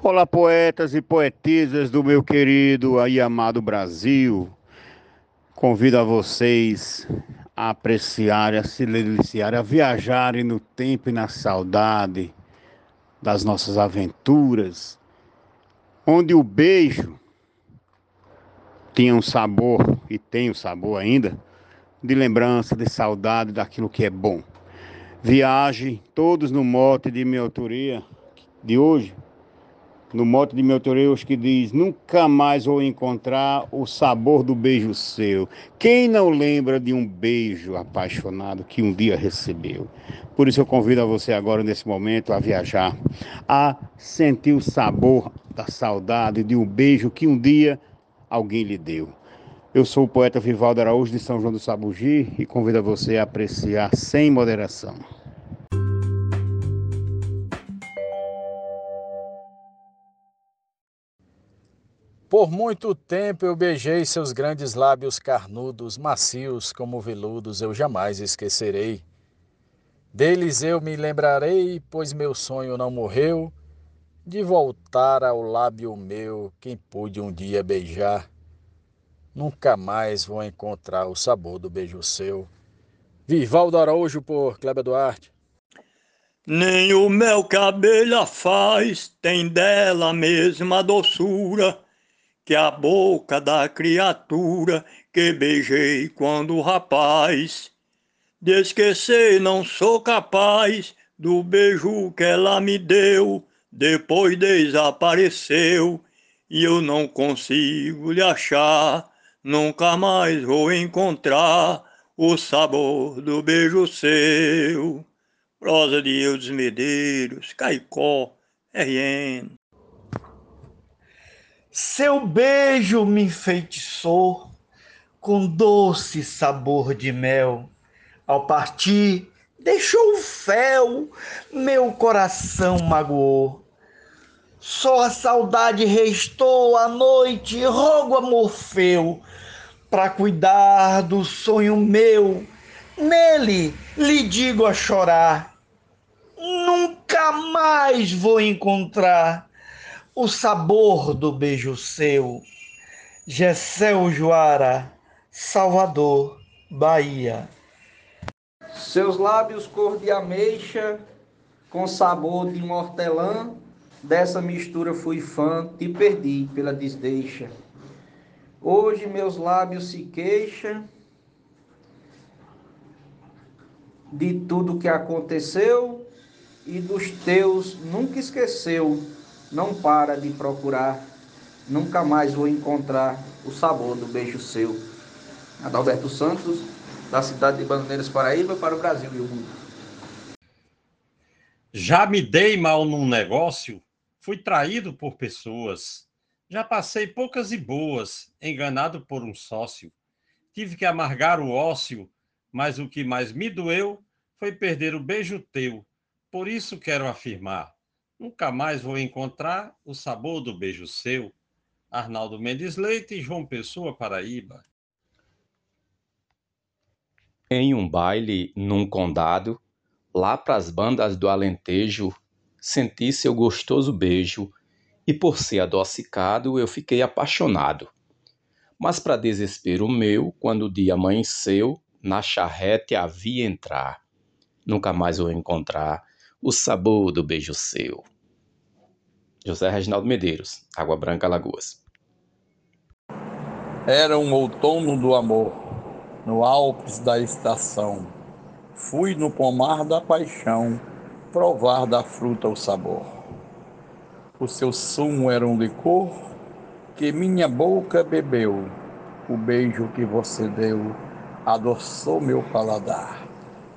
Olá, poetas e poetisas do meu querido e amado Brasil. Convido a vocês a apreciar, a se deliciar, a viajarem no tempo e na saudade das nossas aventuras, onde o beijo tinha um sabor e tem o um sabor ainda de lembrança, de saudade daquilo que é bom. Viaje todos no mote de minha autoria de hoje no mote de meu Toreus que diz: Nunca mais vou encontrar o sabor do beijo seu. Quem não lembra de um beijo apaixonado que um dia recebeu? Por isso eu convido a você agora, nesse momento, a viajar, a sentir o sabor da saudade de um beijo que um dia alguém lhe deu. Eu sou o poeta Vivaldo Araújo de São João do Sabugi e convido a você a apreciar sem moderação. Por muito tempo eu beijei seus grandes lábios carnudos, macios como veludos, eu jamais esquecerei. Deles eu me lembrarei, pois meu sonho não morreu, de voltar ao lábio meu quem pude um dia beijar. Nunca mais vou encontrar o sabor do beijo seu. Vivaldo Araújo por Kleber Duarte. Nem o mel que a faz tem dela a mesma doçura que a boca da criatura que beijei quando rapaz. De esquecer não sou capaz do beijo que ela me deu, depois desapareceu e eu não consigo lhe achar. Nunca mais vou encontrar o sabor do beijo seu. Prosa de Eudes Medeiros, Caicó, RN. Seu beijo me enfeitiçou com doce sabor de mel. Ao partir, deixou o fel, meu coração magoou. Só a saudade restou à noite, rogo a Morfeu, para cuidar do sonho meu. Nele lhe digo a chorar, nunca mais vou encontrar o sabor do beijo seu. Gessel Joara, Salvador, Bahia. Seus lábios cor de ameixa, com sabor de um hortelã, dessa mistura fui fã, te perdi pela desdeixa. Hoje meus lábios se queixam de tudo que aconteceu e dos teus nunca esqueceu não para de procurar, nunca mais vou encontrar o sabor do beijo seu. Adalberto Santos, da cidade de Bandeiras, Paraíba, para o Brasil e o mundo. Já me dei mal num negócio, fui traído por pessoas. Já passei poucas e boas, enganado por um sócio. Tive que amargar o ócio, mas o que mais me doeu foi perder o beijo teu. Por isso quero afirmar: Nunca mais vou encontrar o sabor do beijo seu. Arnaldo Mendes Leite, João Pessoa, Paraíba. Em um baile num condado, lá pras bandas do Alentejo, senti seu gostoso beijo e por ser adocicado eu fiquei apaixonado. Mas para desespero meu, quando o dia amanheceu, na charrete havia entrar. Nunca mais vou encontrar o sabor do beijo seu. José Reginaldo Medeiros, Água Branca, Lagoas. Era um outono do amor, no Alpes da estação. Fui no pomar da paixão, provar da fruta o sabor. O seu sumo era um licor que minha boca bebeu. O beijo que você deu adoçou meu paladar.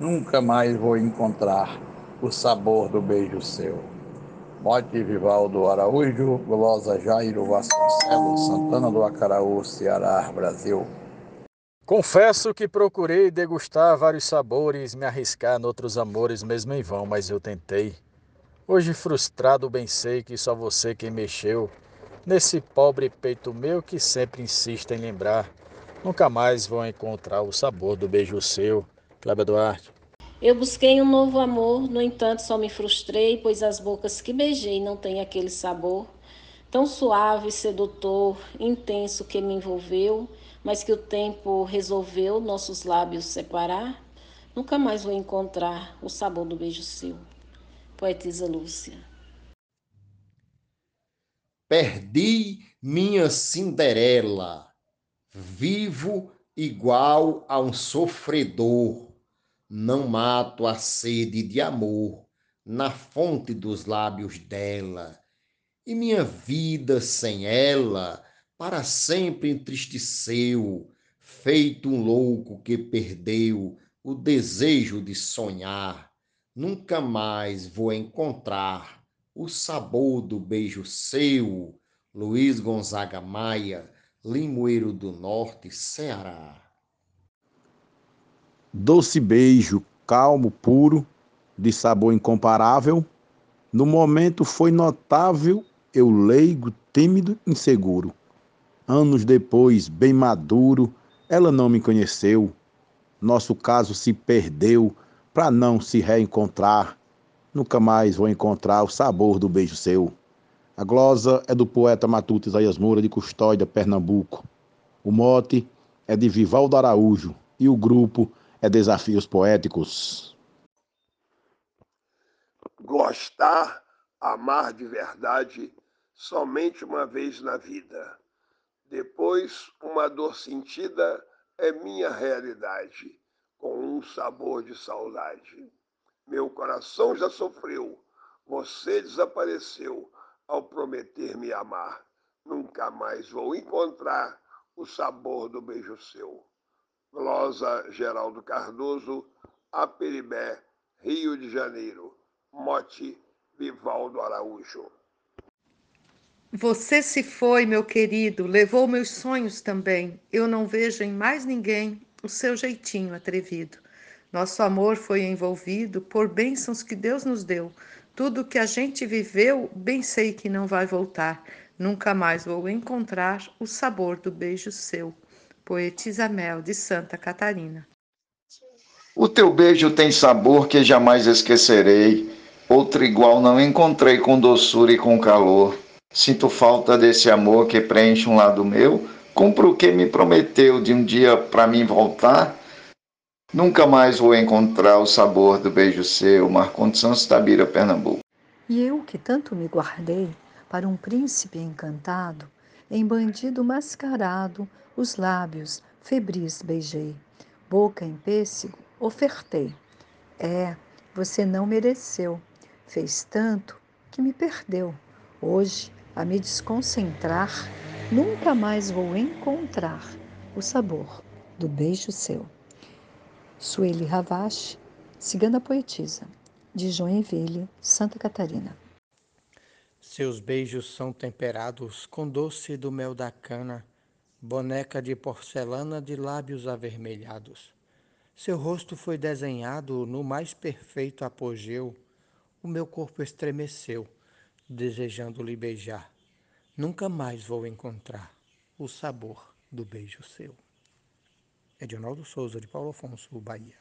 Nunca mais vou encontrar o sabor do beijo seu. Mote Vivaldo Araújo, Glosa Jairo Vasconcelos, Santana do Acaraú, Ceará, Brasil. Confesso que procurei degustar vários sabores, me arriscar noutros amores, mesmo em vão, mas eu tentei. Hoje frustrado bem sei que só você quem mexeu nesse pobre peito meu que sempre insiste em lembrar. Nunca mais vou encontrar o sabor do beijo seu. Cléber Duarte. Eu busquei um novo amor, no entanto só me frustrei, pois as bocas que beijei não têm aquele sabor tão suave, sedutor, intenso que me envolveu, mas que o tempo resolveu nossos lábios separar. Nunca mais vou encontrar o sabor do beijo seu. Poetisa Lúcia. Perdi minha Cinderela, vivo igual a um sofredor não mato a sede de amor na fonte dos lábios dela, e minha vida sem ela para sempre entristeceu, feito um louco que perdeu o desejo de sonhar. Nunca mais vou encontrar o sabor do beijo seu. Luiz Gonzaga Maia, Limoeiro do Norte, Ceará. Doce beijo, calmo, puro, de sabor incomparável. No momento foi notável, eu leigo, tímido, inseguro. Anos depois, bem maduro, ela não me conheceu. Nosso caso se perdeu para não se reencontrar. Nunca mais vou encontrar o sabor do beijo seu. A glosa é do poeta Matuto Isaías Moura de Custódia, Pernambuco. O mote é de Vivaldo Araújo e o grupo é Desafios Poéticos. Gostar, amar de verdade, somente uma vez na vida. Depois, uma dor sentida é minha realidade, com um sabor de saudade. Meu coração já sofreu, você desapareceu ao prometer me amar. Nunca mais vou encontrar o sabor do beijo seu. Glosa Geraldo Cardoso, Aperibé, Rio de Janeiro. Mote Vivaldo Araújo. Você se foi, meu querido, levou meus sonhos também. Eu não vejo em mais ninguém o seu jeitinho atrevido. Nosso amor foi envolvido por bênçãos que Deus nos deu. Tudo que a gente viveu, bem sei que não vai voltar. Nunca mais vou encontrar o sabor do beijo seu. Poetisa Mel, de Santa Catarina. O teu beijo tem sabor que jamais esquecerei. Outro igual não encontrei com doçura e com calor. Sinto falta desse amor que preenche um lado meu. Cumpro o que me prometeu de um dia para mim voltar. Nunca mais vou encontrar o sabor do beijo seu. Marcondes Santos Tabira, Pernambuco. E eu que tanto me guardei para um príncipe encantado, em bandido mascarado, os lábios febris beijei, boca em pêssego ofertei. É, você não mereceu, fez tanto que me perdeu. Hoje, a me desconcentrar, nunca mais vou encontrar o sabor do beijo seu. Sueli Ravache, Cigana Poetisa, de Joinville, Santa Catarina. Seus beijos são temperados com doce do mel da cana boneca de porcelana de lábios avermelhados. Seu rosto foi desenhado no mais perfeito apogeu. O meu corpo estremeceu, desejando lhe beijar. Nunca mais vou encontrar o sabor do beijo seu. Edinaldo Souza, de Paulo Afonso, Bahia.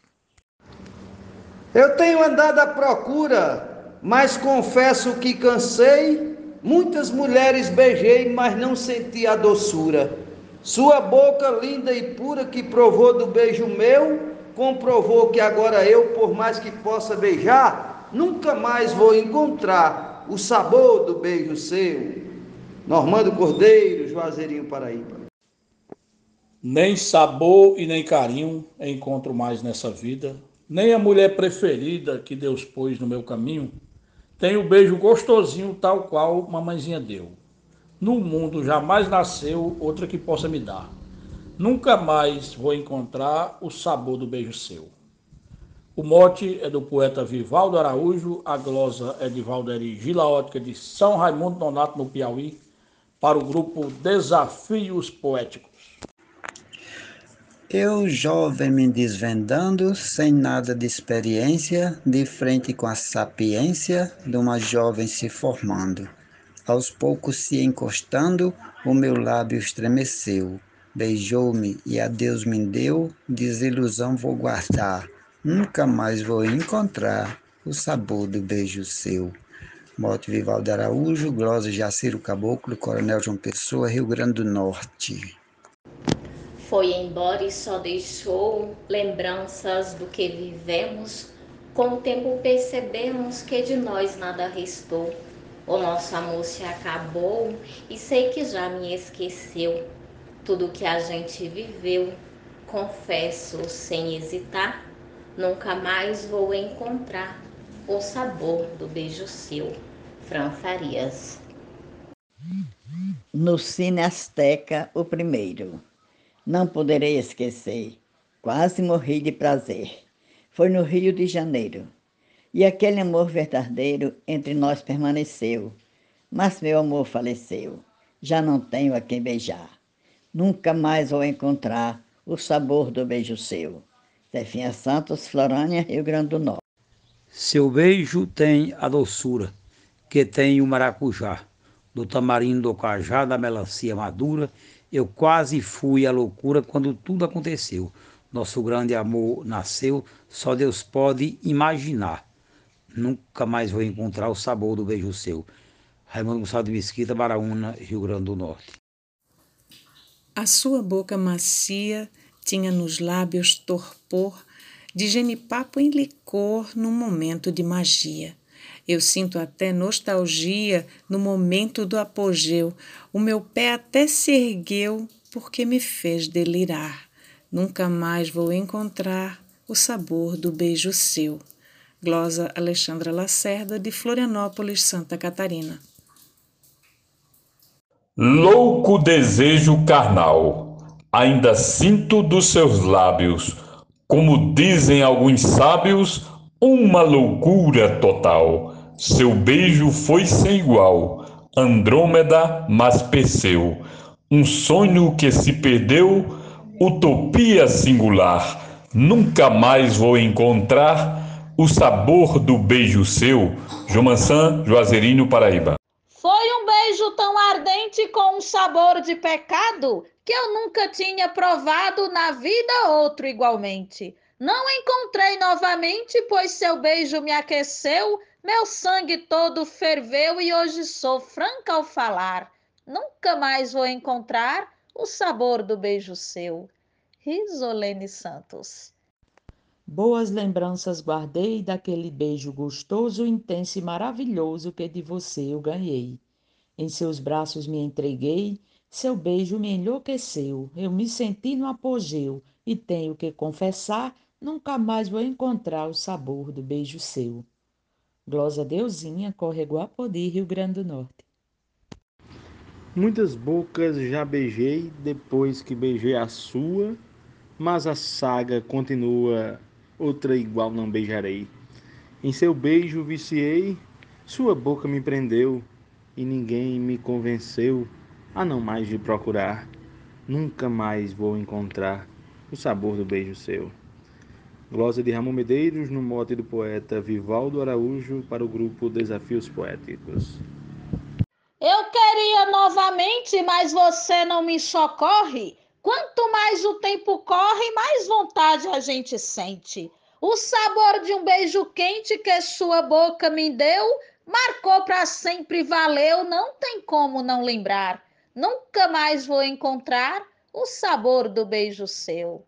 Eu tenho andado à procura, mas confesso que cansei. Muitas mulheres beijei, mas não senti a doçura. Sua boca linda e pura que provou do beijo meu, comprovou que agora eu, por mais que possa beijar, nunca mais vou encontrar o sabor do beijo seu. Normando Cordeiro, Juazeirinho, Paraíba. Nem sabor e nem carinho encontro mais nessa vida, nem a mulher preferida que Deus pôs no meu caminho. Tem o beijo gostosinho tal qual mamãezinha deu. No mundo jamais nasceu outra que possa me dar. Nunca mais vou encontrar o sabor do beijo seu. O mote é do poeta Vivaldo Araújo, a glosa é de Valderi Gilaótica de São Raimundo Nonato, no Piauí, para o grupo Desafios Poéticos. Eu, jovem, me desvendando, sem nada de experiência, de frente com a sapiência de uma jovem se formando. Aos poucos se encostando, o meu lábio estremeceu. Beijou-me e a Deus me deu, desilusão vou guardar. nunca mais vou encontrar o sabor do beijo seu. Mote Vivaldo Araújo, Glosa Jaciro Caboclo, Coronel João Pessoa, Rio Grande do Norte. Foi embora e só deixou lembranças do que vivemos. Com o tempo percebemos que de nós nada restou. O nosso amor se acabou e sei que já me esqueceu. Tudo que a gente viveu, confesso sem hesitar, nunca mais vou encontrar o sabor do beijo seu. Fran Farias. No Cine Azteca, o primeiro. Não poderei esquecer. Quase morri de prazer. Foi no Rio de Janeiro. E aquele amor verdadeiro entre nós permaneceu. Mas meu amor faleceu. Já não tenho a quem beijar. Nunca mais vou encontrar o sabor do beijo seu. Zefinha Santos, Florânia, Rio Grande do Norte. Seu beijo tem a doçura que tem o maracujá, do tamarindo do cajá, da melancia madura. Eu quase fui à loucura quando tudo aconteceu. Nosso grande amor nasceu, só Deus pode imaginar. Nunca mais vou encontrar o sabor do beijo seu. Raimundo Gonçalves de Mesquita, Baraúna, Rio Grande do Norte. A sua boca macia tinha nos lábios torpor de genipapo em licor num momento de magia. Eu sinto até nostalgia no momento do apogeu. O meu pé até se ergueu porque me fez delirar. Nunca mais vou encontrar o sabor do beijo seu. Glosa Alexandra Lacerda, de Florianópolis, Santa Catarina. Louco desejo carnal, ainda sinto dos seus lábios, como dizem alguns sábios, uma loucura total. Seu beijo foi sem igual, Andrômeda, mas Perseu. Um sonho que se perdeu, utopia singular. Nunca mais vou encontrar o sabor do beijo seu. Jomansan, Juazeirinho, Paraíba. Foi um beijo tão ardente com um sabor de pecado que eu nunca tinha provado na vida outro igualmente. Não encontrei novamente, pois seu beijo me aqueceu, meu sangue todo ferveu e hoje sou franca ao falar. Nunca mais vou encontrar o sabor do beijo seu. Risolene Santos. Boas lembranças guardei daquele beijo gostoso, intenso e maravilhoso que de você eu ganhei. Em seus braços me entreguei, seu beijo me enlouqueceu. Eu me senti no apogeu e tenho que confessar nunca mais vou encontrar o sabor do beijo seu. Glosa Deusinha, Correguá Guapodi, Rio Grande do Norte. Muitas bocas já beijei depois que beijei a sua, mas a saga continua, outra igual não beijarei. Em seu beijo viciei, sua boca me prendeu, e ninguém me convenceu a não mais de procurar. Nunca mais vou encontrar o sabor do beijo seu. Glosa de Ramon Medeiros, no mote do poeta Vivaldo Araújo, para o grupo Desafios Poéticos. Eu queria novamente, mas você não me socorre. Quanto mais o tempo corre, mais vontade a gente sente. O sabor de um beijo quente que sua boca me deu marcou para sempre, valeu, não tem como não lembrar. Nunca mais vou encontrar o sabor do beijo seu.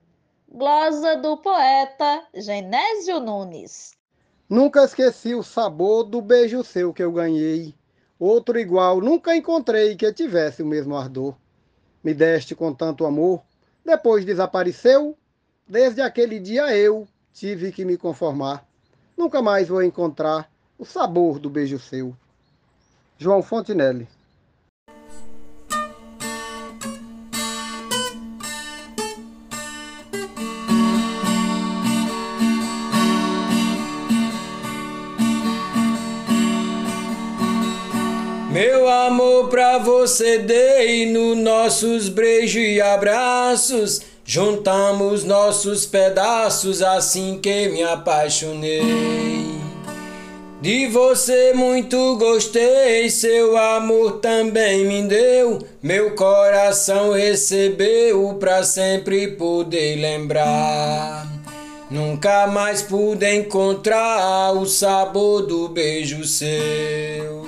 Glosa do poeta Genésio Nunes. Nunca esqueci o sabor do beijo seu que eu ganhei. Outro igual nunca encontrei que tivesse o mesmo ardor. Me deste com tanto amor, depois desapareceu. Desde aquele dia eu tive que me conformar. Nunca mais vou encontrar o sabor do beijo seu. João Fontinelli. Você dei no nossos beijos e abraços. Juntamos nossos pedaços assim que me apaixonei. De você muito gostei, seu amor também me deu. Meu coração recebeu pra sempre poder lembrar. Nunca mais pude encontrar o sabor do beijo seu.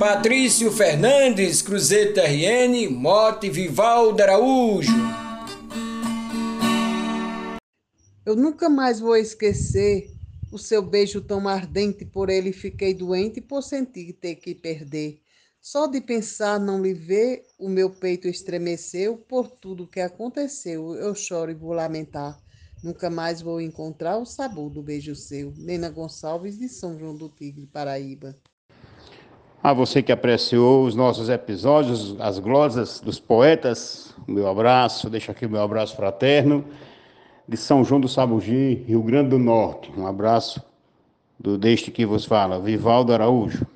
Patrício Fernandes, Cruzeta RN, Mote Vivaldo Araújo. Eu nunca mais vou esquecer o seu beijo tão ardente, por ele fiquei doente por sentir ter que perder. Só de pensar não lhe ver, o meu peito estremeceu por tudo que aconteceu. Eu choro e vou lamentar. Nunca mais vou encontrar o sabor do beijo seu. Nena Gonçalves, de São João do Tigre, Paraíba. A você que apreciou os nossos episódios, as glosas dos poetas, meu abraço, deixo aqui o meu abraço fraterno, de São João do Sabugi, Rio Grande do Norte. Um abraço do deste que vos fala, Vivaldo Araújo.